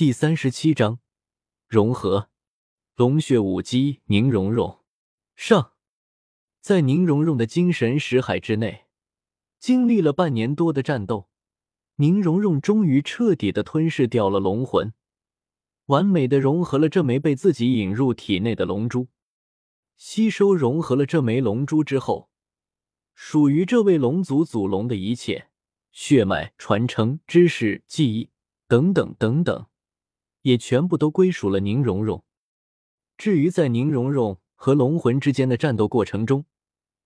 第三十七章融合龙血武姬宁荣荣上，在宁荣荣的精神识海之内，经历了半年多的战斗，宁荣荣终于彻底的吞噬掉了龙魂，完美的融合了这枚被自己引入体内的龙珠。吸收融合了这枚龙珠之后，属于这位龙族祖龙的一切血脉传承、知识、记忆等等等等。也全部都归属了宁荣荣。至于在宁荣荣和龙魂之间的战斗过程中，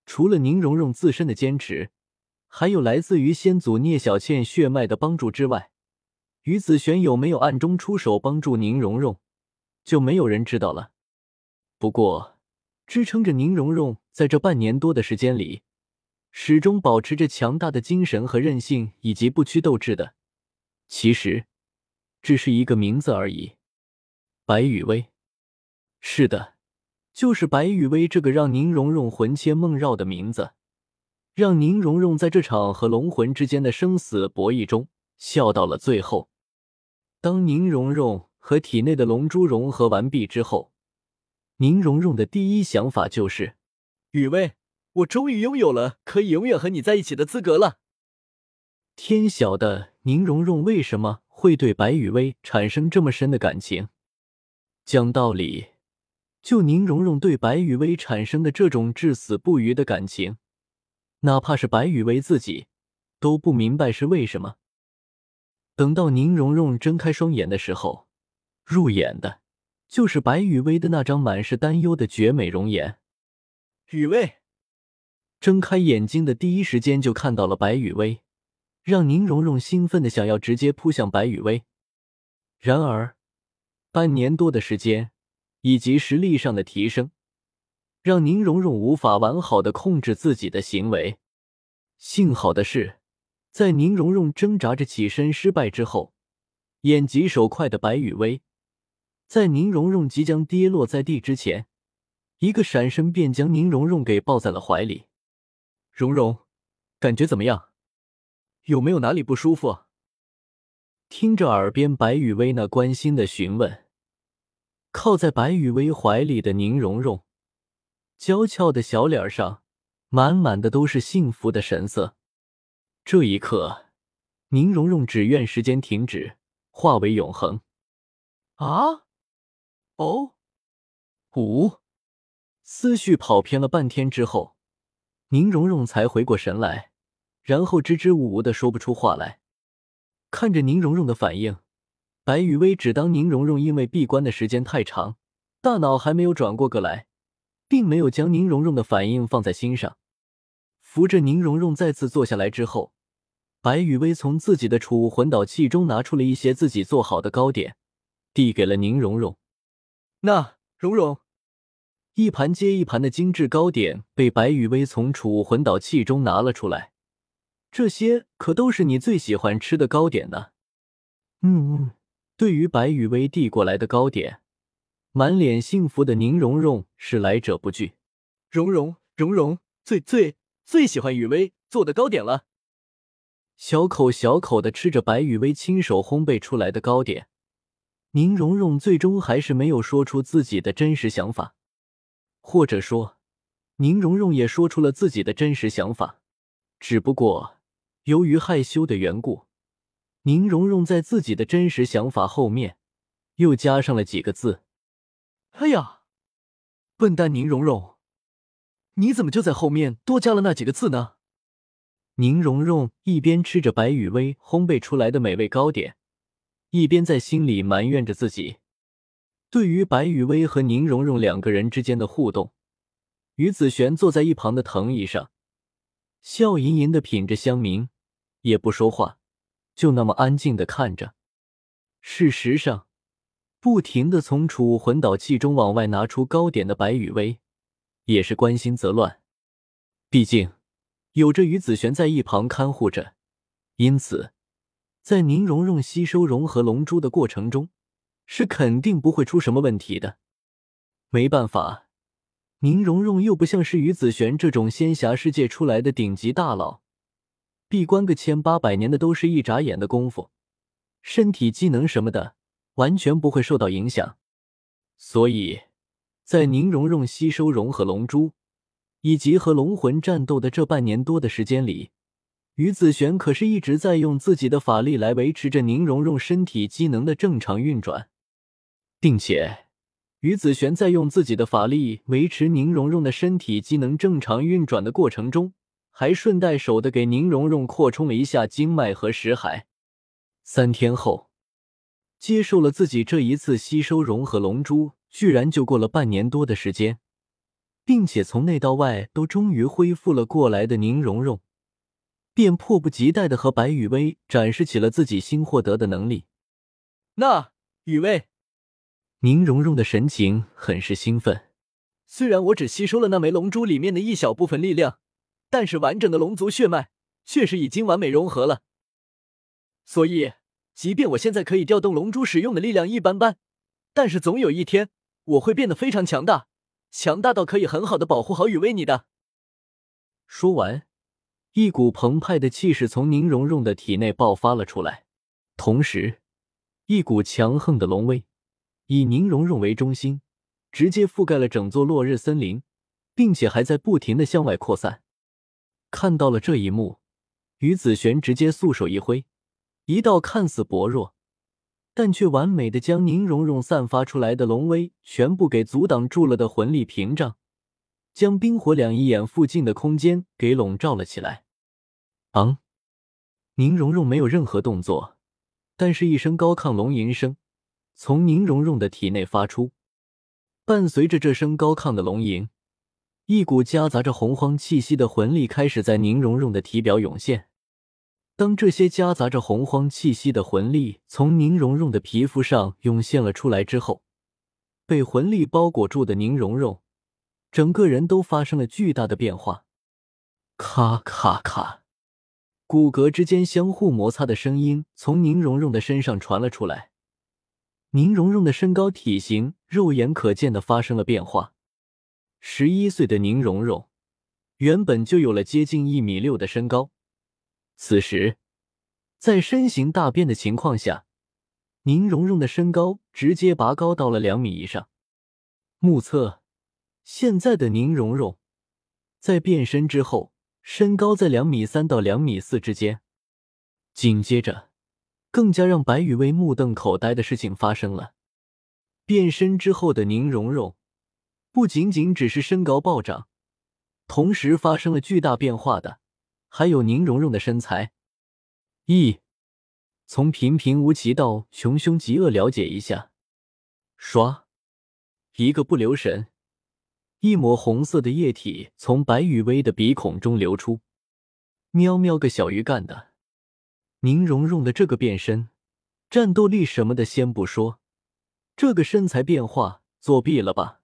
除了宁荣荣自身的坚持，还有来自于先祖聂小倩血脉的帮助之外，于子璇有没有暗中出手帮助宁荣荣，就没有人知道了。不过，支撑着宁荣荣在这半年多的时间里，始终保持着强大的精神和韧性，以及不屈斗志的，其实。只是一个名字而已，白雨薇。是的，就是白雨薇这个让宁荣荣魂牵梦绕的名字，让宁荣荣在这场和龙魂之间的生死博弈中笑到了最后。当宁荣荣和体内的龙珠融合完毕之后，宁荣荣的第一想法就是：雨薇，我终于拥有了可以永远和你在一起的资格了。天晓得宁荣荣为什么？会对白雨薇产生这么深的感情？讲道理，就宁荣荣对白雨薇产生的这种至死不渝的感情，哪怕是白雨薇自己都不明白是为什么。等到宁荣荣睁开双眼的时候，入眼的就是白雨薇的那张满是担忧的绝美容颜。雨薇睁开眼睛的第一时间就看到了白雨薇。让宁荣荣兴奋的想要直接扑向白雨薇，然而半年多的时间以及实力上的提升，让宁荣荣无法完好的控制自己的行为。幸好的是，在宁荣荣挣扎着起身失败之后，眼疾手快的白雨薇，在宁荣荣即将跌落在地之前，一个闪身便将宁荣荣给抱在了怀里。荣荣，感觉怎么样？有没有哪里不舒服？听着耳边白雨薇那关心的询问，靠在白雨薇怀里的宁荣荣，娇俏的小脸上满满的都是幸福的神色。这一刻，宁荣荣只愿时间停止，化为永恒。啊！哦！五！思绪跑偏了半天之后，宁荣荣才回过神来。然后支支吾吾的说不出话来，看着宁荣荣的反应，白雨薇只当宁荣荣因为闭关的时间太长，大脑还没有转过个来，并没有将宁荣荣的反应放在心上。扶着宁荣荣再次坐下来之后，白雨薇从自己的储物魂导器中拿出了一些自己做好的糕点，递给了宁荣荣。那荣荣，一盘接一盘的精致糕点被白雨薇从储物魂导器中拿了出来。这些可都是你最喜欢吃的糕点呢。嗯嗯，对于白雨薇递过来的糕点，满脸幸福的宁荣荣是来者不拒。荣荣，荣荣最最最喜欢雨薇做的糕点了。小口小口的吃着白雨薇亲手烘焙出来的糕点，宁荣荣最终还是没有说出自己的真实想法，或者说，宁荣荣也说出了自己的真实想法，只不过。由于害羞的缘故，宁荣荣在自己的真实想法后面又加上了几个字：“哎呀，笨蛋宁荣荣，你怎么就在后面多加了那几个字呢？”宁荣荣一边吃着白雨薇烘焙出来的美味糕点，一边在心里埋怨着自己。对于白雨薇和宁荣荣两个人之间的互动，于子璇坐在一旁的藤椅上，笑吟吟的品着香茗。也不说话，就那么安静的看着。事实上，不停的从储物魂导器中往外拿出糕点的白雨薇，也是关心则乱。毕竟有着于子璇在一旁看护着，因此在宁荣荣吸收融合龙珠的过程中，是肯定不会出什么问题的。没办法，宁荣荣又不像是于子璇这种仙侠世界出来的顶级大佬。闭关个千八百年的都是一眨眼的功夫，身体机能什么的完全不会受到影响。所以，在宁荣荣吸收融合龙珠以及和龙魂战斗的这半年多的时间里，于子璇可是一直在用自己的法力来维持着宁荣荣身体机能的正常运转，并且于子璇在用自己的法力维持宁荣荣的身体机能正常运转的过程中，还顺带手的给宁荣荣扩充了一下经脉和识海。三天后，接受了自己这一次吸收融合龙珠，居然就过了半年多的时间，并且从内到外都终于恢复了过来的宁荣荣。便迫不及待的和白雨薇展示起了自己新获得的能力。那雨薇，宁荣荣的神情很是兴奋。虽然我只吸收了那枚龙珠里面的一小部分力量，但是完整的龙族血脉确实已经完美融合了。所以，即便我现在可以调动龙珠使用的力量一般般，但是总有一天我会变得非常强大，强大到可以很好的保护好雨薇你的。说完。一股澎湃的气势从宁荣荣的体内爆发了出来，同时，一股强横的龙威以宁荣荣为中心，直接覆盖了整座落日森林，并且还在不停的向外扩散。看到了这一幕，于子璇直接素手一挥，一道看似薄弱，但却完美的将宁荣荣散发出来的龙威全部给阻挡住了的魂力屏障，将冰火两仪眼附近的空间给笼罩了起来。昂！宁荣荣没有任何动作，但是一声高亢龙吟声从宁荣荣的体内发出。伴随着这声高亢的龙吟，一股夹杂着洪荒气息的魂力开始在宁荣荣的体表涌现。当这些夹杂着洪荒气息的魂力从宁荣荣的皮肤上涌现了出来之后，被魂力包裹住的宁荣荣整个人都发生了巨大的变化。咔咔咔！骨骼之间相互摩擦的声音从宁荣荣的身上传了出来。宁荣荣的身高体型肉眼可见的发生了变化。十一岁的宁荣荣原本就有了接近一米六的身高，此时在身形大变的情况下，宁荣荣的身高直接拔高到了两米以上。目测现在的宁荣荣在变身之后。身高在两米三到两米四之间。紧接着，更加让白羽薇目瞪口呆的事情发生了：变身之后的宁荣荣，不仅仅只是身高暴涨，同时发生了巨大变化的，还有宁荣荣的身材。一，从平平无奇到穷凶极恶，了解一下。刷，一个不留神。一抹红色的液体从白雨薇的鼻孔中流出。喵喵个小鱼干的！宁荣荣的这个变身，战斗力什么的先不说，这个身材变化作弊了吧？